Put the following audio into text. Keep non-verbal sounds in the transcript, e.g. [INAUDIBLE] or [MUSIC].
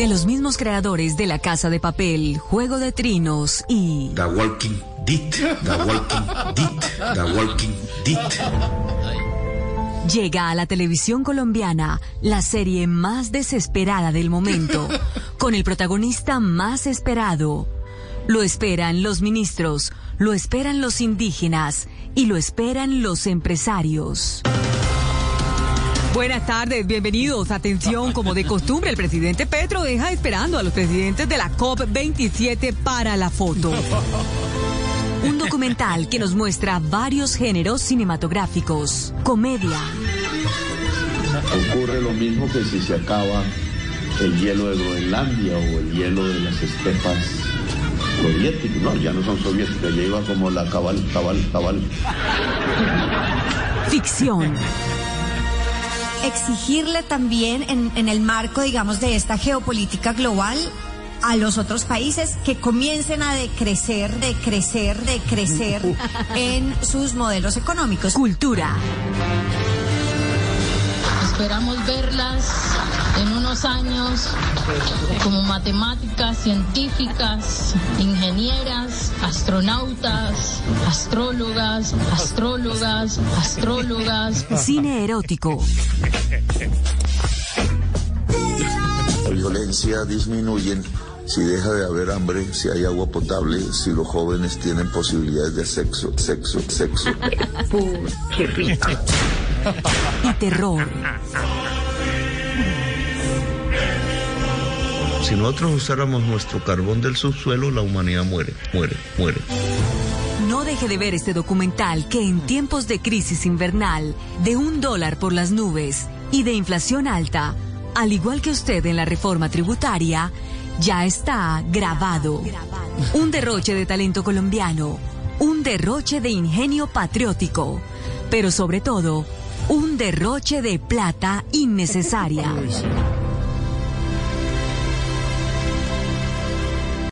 de los mismos creadores de La Casa de Papel, Juego de Trinos y The Walking Dead, The Walking Dead, The Walking Dead. Llega a la televisión colombiana la serie más desesperada del momento, con el protagonista más esperado. Lo esperan los ministros, lo esperan los indígenas y lo esperan los empresarios. Buenas tardes, bienvenidos. Atención, como de costumbre, el presidente Petro deja esperando a los presidentes de la COP27 para la foto. Un documental que nos muestra varios géneros cinematográficos. Comedia. Ocurre lo mismo que si se acaba el hielo de Groenlandia o el hielo de las estepas soviéticas. No, ya no son soviéticas, ya iba como la cabal, cabal, cabal. Ficción exigirle también en, en, el marco, digamos, de esta geopolítica global a los otros países que comiencen a decrecer, decrecer, decrecer [LAUGHS] en sus modelos económicos. Cultura. Esperamos verlas en unos años como matemáticas, científicas, ingenieras, astronautas, astrólogas, astrólogas, astrólogas. Cine erótico. La violencia disminuye si deja de haber hambre, si hay agua potable, si los jóvenes tienen posibilidades de sexo, sexo, sexo. [LAUGHS] ¡Qué rico! Y terror. Si nosotros usáramos nuestro carbón del subsuelo, la humanidad muere, muere, muere. No deje de ver este documental que en tiempos de crisis invernal, de un dólar por las nubes y de inflación alta, al igual que usted en la reforma tributaria, ya está grabado. Un derroche de talento colombiano, un derroche de ingenio patriótico, pero sobre todo, un derroche de plata innecesaria.